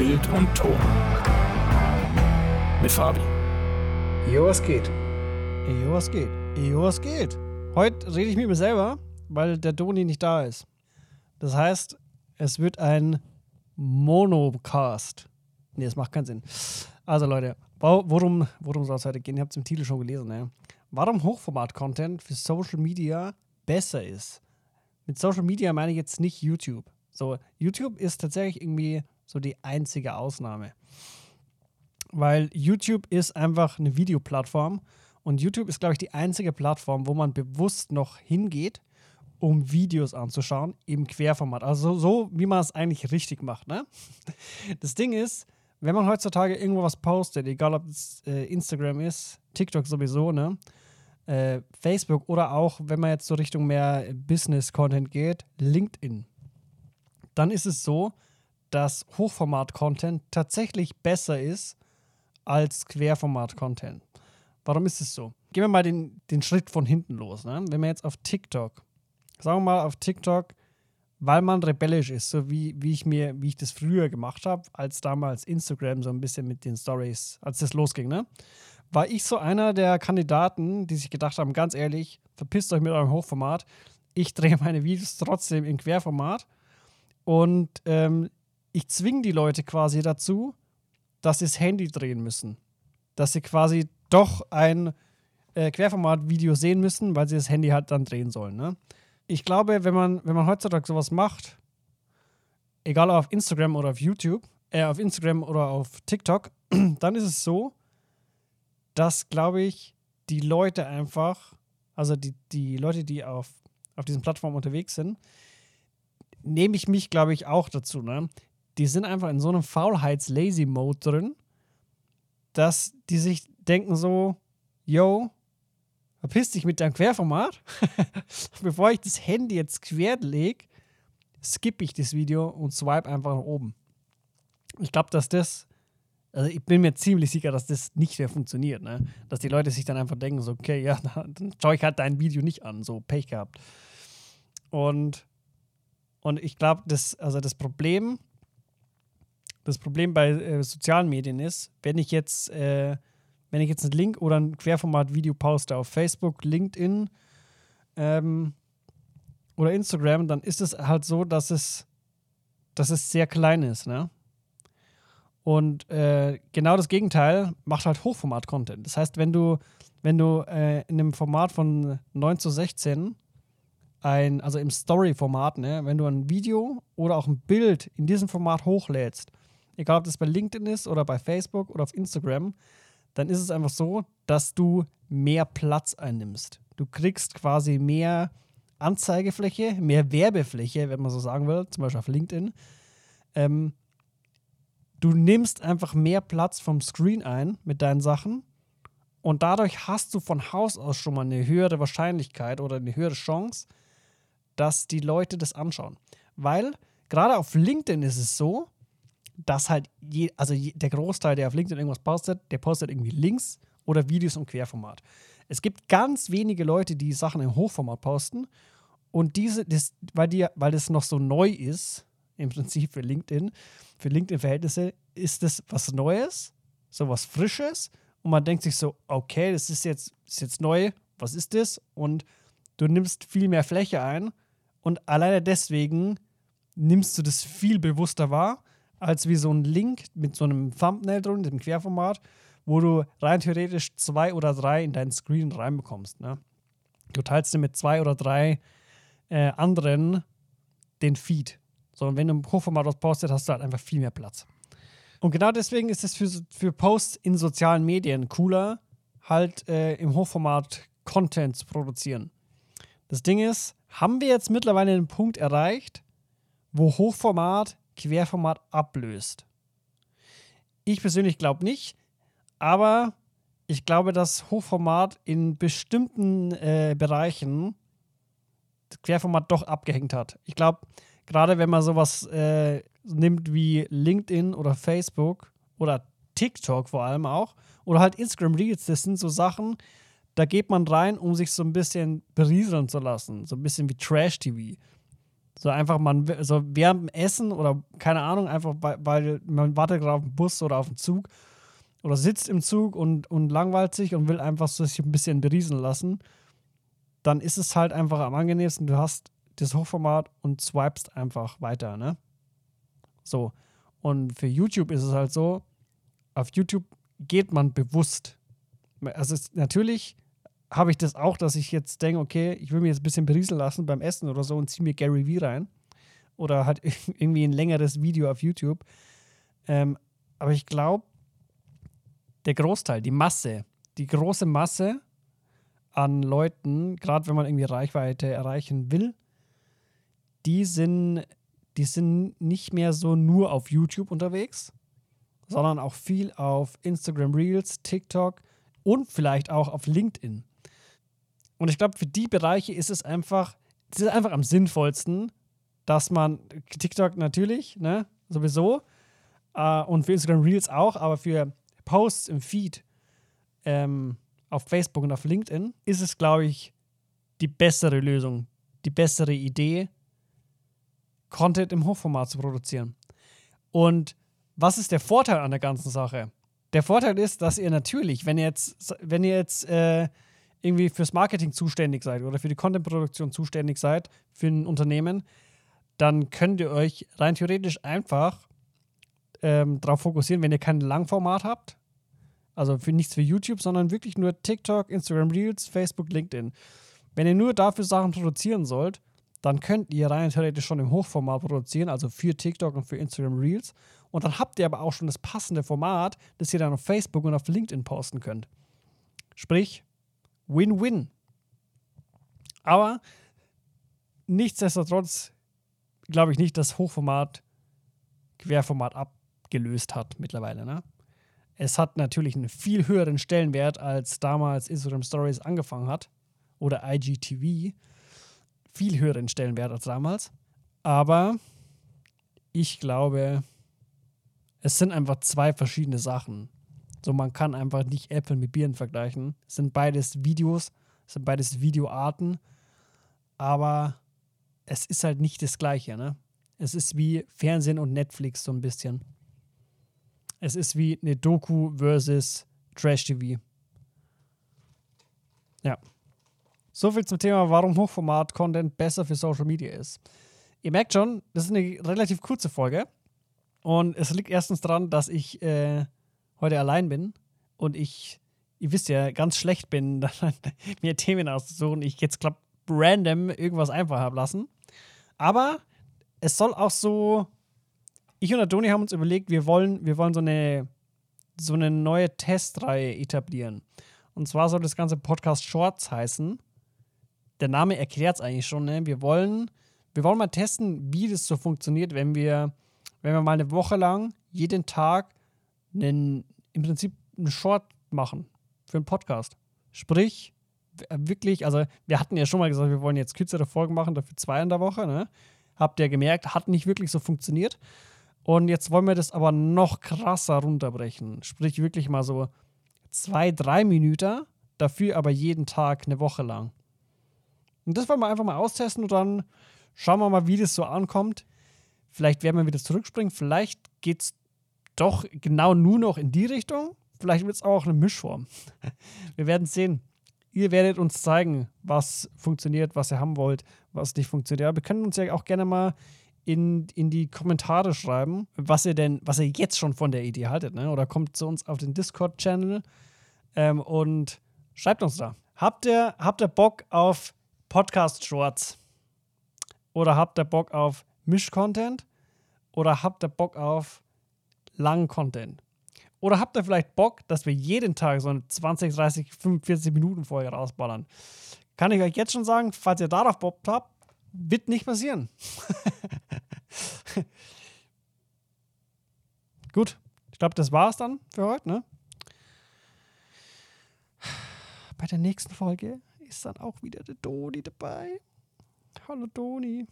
Bild und Ton. Mit Fabi. Jo, was geht? Jo, was geht? Jo, was geht? Heute rede ich mit mir selber, weil der Doni nicht da ist. Das heißt, es wird ein Monocast. Nee, das macht keinen Sinn. Also Leute, worum, worum soll es heute gehen? Ihr habt es im Titel schon gelesen, ne? Warum Hochformat-Content für Social Media besser ist. Mit Social Media meine ich jetzt nicht YouTube. So, YouTube ist tatsächlich irgendwie so die einzige Ausnahme. Weil YouTube ist einfach eine Videoplattform und YouTube ist, glaube ich, die einzige Plattform, wo man bewusst noch hingeht, um Videos anzuschauen im Querformat. Also so, wie man es eigentlich richtig macht. Ne? Das Ding ist, wenn man heutzutage irgendwo was postet, egal ob es äh, Instagram ist, TikTok sowieso, ne? Äh, Facebook oder auch, wenn man jetzt so Richtung mehr Business-Content geht, LinkedIn. Dann ist es so, dass Hochformat-Content tatsächlich besser ist als Querformat-Content. Warum ist es so? Gehen wir mal den, den Schritt von hinten los. Ne? Wenn man jetzt auf TikTok, sagen wir mal auf TikTok weil man rebellisch ist, so wie, wie ich mir, wie ich das früher gemacht habe, als damals Instagram so ein bisschen mit den Stories, als das losging, ne? War ich so einer der Kandidaten, die sich gedacht haben, ganz ehrlich, verpisst euch mit eurem Hochformat. Ich drehe meine Videos trotzdem in Querformat und ähm, ich zwinge die Leute quasi dazu, dass sie das Handy drehen müssen. Dass sie quasi doch ein äh, Querformat-Video sehen müssen, weil sie das Handy halt dann drehen sollen. Ne? ich glaube, wenn man, wenn man heutzutage sowas macht, egal auf Instagram oder auf YouTube, äh, auf Instagram oder auf TikTok, dann ist es so, dass, glaube ich, die Leute einfach, also die, die Leute, die auf, auf diesen Plattformen unterwegs sind, nehme ich mich, glaube ich, auch dazu, ne? Die sind einfach in so einem Faulheits-Lazy-Mode drin, dass die sich denken so, yo, verpiss dich mit deinem Querformat. Bevor ich das Handy jetzt quer lege, skippe ich das Video und swipe einfach nach oben. Ich glaube, dass das, also ich bin mir ziemlich sicher, dass das nicht mehr funktioniert, ne? Dass die Leute sich dann einfach denken, so, okay, ja, dann schaue ich halt dein Video nicht an, so Pech gehabt. Und, und ich glaube, das, also das Problem, das Problem bei äh, sozialen Medien ist, wenn ich jetzt äh, wenn ich jetzt einen Link oder ein Querformat-Video poste auf Facebook, LinkedIn ähm, oder Instagram, dann ist es halt so, dass es, dass es sehr klein ist. Ne? Und äh, genau das Gegenteil macht halt Hochformat-Content. Das heißt, wenn du, wenn du äh, in einem Format von 9 zu 16 ein, also im Story-Format, ne, wenn du ein Video oder auch ein Bild in diesem Format hochlädst, egal ob das bei LinkedIn ist oder bei Facebook oder auf Instagram, dann ist es einfach so, dass du mehr Platz einnimmst. Du kriegst quasi mehr Anzeigefläche, mehr Werbefläche, wenn man so sagen will, zum Beispiel auf LinkedIn. Ähm, du nimmst einfach mehr Platz vom Screen ein mit deinen Sachen und dadurch hast du von Haus aus schon mal eine höhere Wahrscheinlichkeit oder eine höhere Chance, dass die Leute das anschauen. Weil gerade auf LinkedIn ist es so, dass halt, je, also je, der Großteil, der auf LinkedIn irgendwas postet, der postet irgendwie Links oder Videos im Querformat. Es gibt ganz wenige Leute, die Sachen im Hochformat posten und diese, das, weil, die, weil das noch so neu ist, im Prinzip für LinkedIn, für LinkedIn-Verhältnisse, ist das was Neues, so was Frisches und man denkt sich so, okay, das ist jetzt, ist jetzt neu, was ist das? Und du nimmst viel mehr Fläche ein und alleine deswegen nimmst du das viel bewusster wahr als wie so ein Link mit so einem Thumbnail drin, dem Querformat, wo du rein theoretisch zwei oder drei in deinen Screen reinbekommst. Ne? Du teilst dir mit zwei oder drei äh, anderen den Feed. Sondern wenn du im Hochformat was postet, hast du halt einfach viel mehr Platz. Und genau deswegen ist es für, für Posts in sozialen Medien cooler, halt äh, im Hochformat Content zu produzieren. Das Ding ist, haben wir jetzt mittlerweile den Punkt erreicht, wo Hochformat Querformat ablöst. Ich persönlich glaube nicht, aber ich glaube, dass Hochformat in bestimmten äh, Bereichen das Querformat doch abgehängt hat. Ich glaube, gerade wenn man sowas äh, nimmt wie LinkedIn oder Facebook oder TikTok vor allem auch oder halt Instagram Reels, das sind so Sachen, da geht man rein, um sich so ein bisschen berieseln zu lassen, so ein bisschen wie Trash-TV. So einfach man, so während dem Essen oder keine Ahnung, einfach weil, weil man wartet gerade auf den Bus oder auf den Zug oder sitzt im Zug und, und langweilt sich und will einfach so sich ein bisschen beriesen lassen, dann ist es halt einfach am angenehmsten. Du hast das Hochformat und swipest einfach weiter, ne? So. Und für YouTube ist es halt so, auf YouTube geht man bewusst. Also es, natürlich habe ich das auch, dass ich jetzt denke, okay, ich will mir jetzt ein bisschen berieseln lassen beim Essen oder so und ziehe mir Gary Vee rein. Oder halt irgendwie ein längeres Video auf YouTube. Ähm, aber ich glaube, der Großteil, die Masse, die große Masse an Leuten, gerade wenn man irgendwie Reichweite erreichen will, die sind, die sind nicht mehr so nur auf YouTube unterwegs, sondern auch viel auf Instagram Reels, TikTok und vielleicht auch auf LinkedIn. Und ich glaube, für die Bereiche ist es einfach, es ist einfach am sinnvollsten, dass man TikTok natürlich, ne, sowieso, äh, und für Instagram Reels auch, aber für Posts im Feed ähm, auf Facebook und auf LinkedIn ist es, glaube ich, die bessere Lösung, die bessere Idee, Content im Hochformat zu produzieren. Und was ist der Vorteil an der ganzen Sache? Der Vorteil ist, dass ihr natürlich, wenn ihr jetzt, wenn ihr jetzt äh, irgendwie fürs Marketing zuständig seid oder für die Contentproduktion zuständig seid, für ein Unternehmen, dann könnt ihr euch rein theoretisch einfach ähm, darauf fokussieren, wenn ihr kein Langformat habt. Also für nichts für YouTube, sondern wirklich nur TikTok, Instagram Reels, Facebook, LinkedIn. Wenn ihr nur dafür Sachen produzieren sollt, dann könnt ihr rein theoretisch schon im Hochformat produzieren, also für TikTok und für Instagram Reels. Und dann habt ihr aber auch schon das passende Format, das ihr dann auf Facebook und auf LinkedIn posten könnt. Sprich, Win-Win. Aber nichtsdestotrotz glaube ich nicht, dass Hochformat Querformat abgelöst hat mittlerweile. Ne? Es hat natürlich einen viel höheren Stellenwert, als damals Instagram Stories angefangen hat oder IGTV. Viel höheren Stellenwert als damals. Aber ich glaube, es sind einfach zwei verschiedene Sachen. So, man kann einfach nicht Äpfel mit Bieren vergleichen. Es sind beides Videos, es sind beides Videoarten, aber es ist halt nicht das Gleiche, ne? Es ist wie Fernsehen und Netflix so ein bisschen. Es ist wie eine Doku versus Trash-TV. Ja. So viel zum Thema, warum Hochformat-Content besser für Social Media ist. Ihr merkt schon, das ist eine relativ kurze Folge. Und es liegt erstens daran, dass ich äh, heute allein bin und ich, ihr wisst ja, ganz schlecht bin, mir Themen auszusuchen. Ich jetzt, glaube random irgendwas einfach habe lassen. Aber es soll auch so. Ich und Toni haben uns überlegt, wir wollen, wir wollen so eine, so eine neue Testreihe etablieren. Und zwar soll das ganze Podcast Shorts heißen. Der Name erklärt es eigentlich schon. Ne? Wir, wollen, wir wollen mal testen, wie das so funktioniert, wenn wir, wenn wir mal eine Woche lang jeden Tag einen, im Prinzip einen Short machen für einen Podcast. Sprich, wirklich, also wir hatten ja schon mal gesagt, wir wollen jetzt kürzere Folgen machen, dafür zwei in der Woche. Ne? Habt ihr gemerkt, hat nicht wirklich so funktioniert. Und jetzt wollen wir das aber noch krasser runterbrechen. Sprich, wirklich mal so zwei, drei Minuten, dafür aber jeden Tag eine Woche lang. Und das wollen wir einfach mal austesten und dann schauen wir mal, wie das so ankommt. Vielleicht werden wir wieder zurückspringen, vielleicht geht es doch genau nur noch in die Richtung. Vielleicht wird es auch eine Mischform. Wir werden sehen. Ihr werdet uns zeigen, was funktioniert, was ihr haben wollt, was nicht funktioniert. Aber wir können uns ja auch gerne mal in, in die Kommentare schreiben, was ihr denn, was ihr jetzt schon von der Idee haltet, ne? Oder kommt zu uns auf den Discord-Channel ähm, und schreibt uns da. Habt ihr, habt ihr Bock auf Podcast-Shorts? Oder habt ihr Bock auf Misch-Content? Oder habt ihr Bock auf langen Content? Oder habt ihr vielleicht Bock, dass wir jeden Tag so eine 20, 30, 45 Minuten Folge rausballern? Kann ich euch jetzt schon sagen, falls ihr darauf Bock habt, wird nicht passieren. Gut, ich glaube, das war's dann für heute, ne? Bei der nächsten Folge ist dann auch wieder der Doni dabei. Hallo Doni.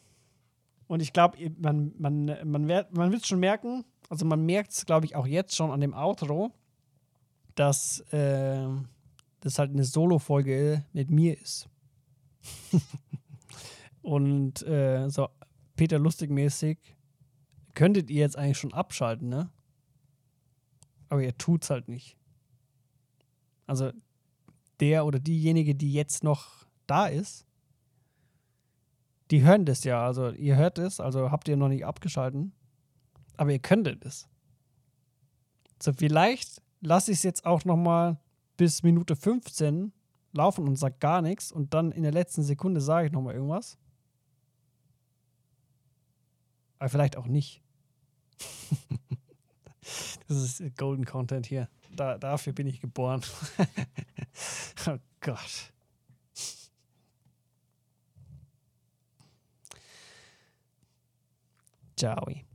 Und ich glaube, man, man, man, man wird es schon merken, also man merkt es, glaube ich, auch jetzt schon an dem Outro, dass äh, das halt eine Solo-Folge mit mir ist. Und äh, so Peter Lustig-mäßig, könntet ihr jetzt eigentlich schon abschalten, ne? Aber ihr tut's halt nicht. Also der oder diejenige, die jetzt noch da ist, die hören das ja. Also ihr hört es, also habt ihr noch nicht abgeschalten. Aber ihr könntet es. So, vielleicht lasse ich es jetzt auch noch mal bis Minute 15 laufen und sag gar nichts und dann in der letzten Sekunde sage ich noch mal irgendwas. Aber vielleicht auch nicht. das ist Golden Content hier. Da, dafür bin ich geboren. oh Gott. Ciao.